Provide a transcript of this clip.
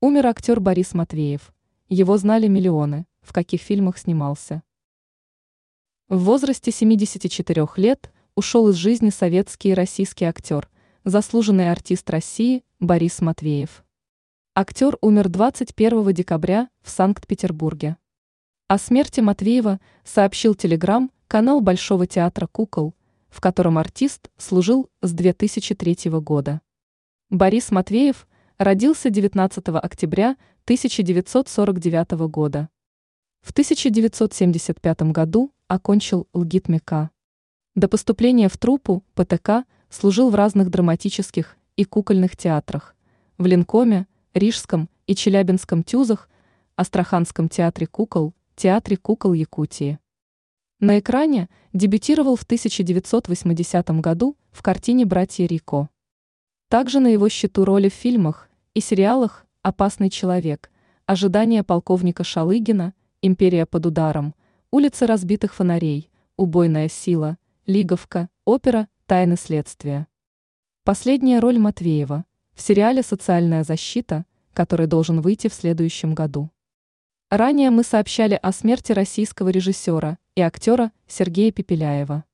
Умер актер Борис Матвеев. Его знали миллионы, в каких фильмах снимался. В возрасте 74 лет ушел из жизни советский и российский актер, заслуженный артист России Борис Матвеев. Актер умер 21 декабря в Санкт-Петербурге. О смерти Матвеева сообщил телеграм-канал Большого театра кукол, в котором артист служил с 2003 года. Борис Матвеев родился 19 октября 1949 года. В 1975 году окончил ЛГИТ-МИКа. До поступления в труппу ПТК служил в разных драматических и кукольных театрах, в Ленкоме, Рижском и Челябинском тюзах, Астраханском театре кукол, Театре кукол Якутии. На экране дебютировал в 1980 году в картине «Братья Рико». Также на его счету роли в фильмах и сериалах «Опасный человек», «Ожидание полковника Шалыгина», «Империя под ударом», «Улицы разбитых фонарей», «Убойная сила», «Лиговка», «Опера», «Тайны следствия». Последняя роль Матвеева в сериале «Социальная защита», который должен выйти в следующем году. Ранее мы сообщали о смерти российского режиссера и актера Сергея Пепеляева.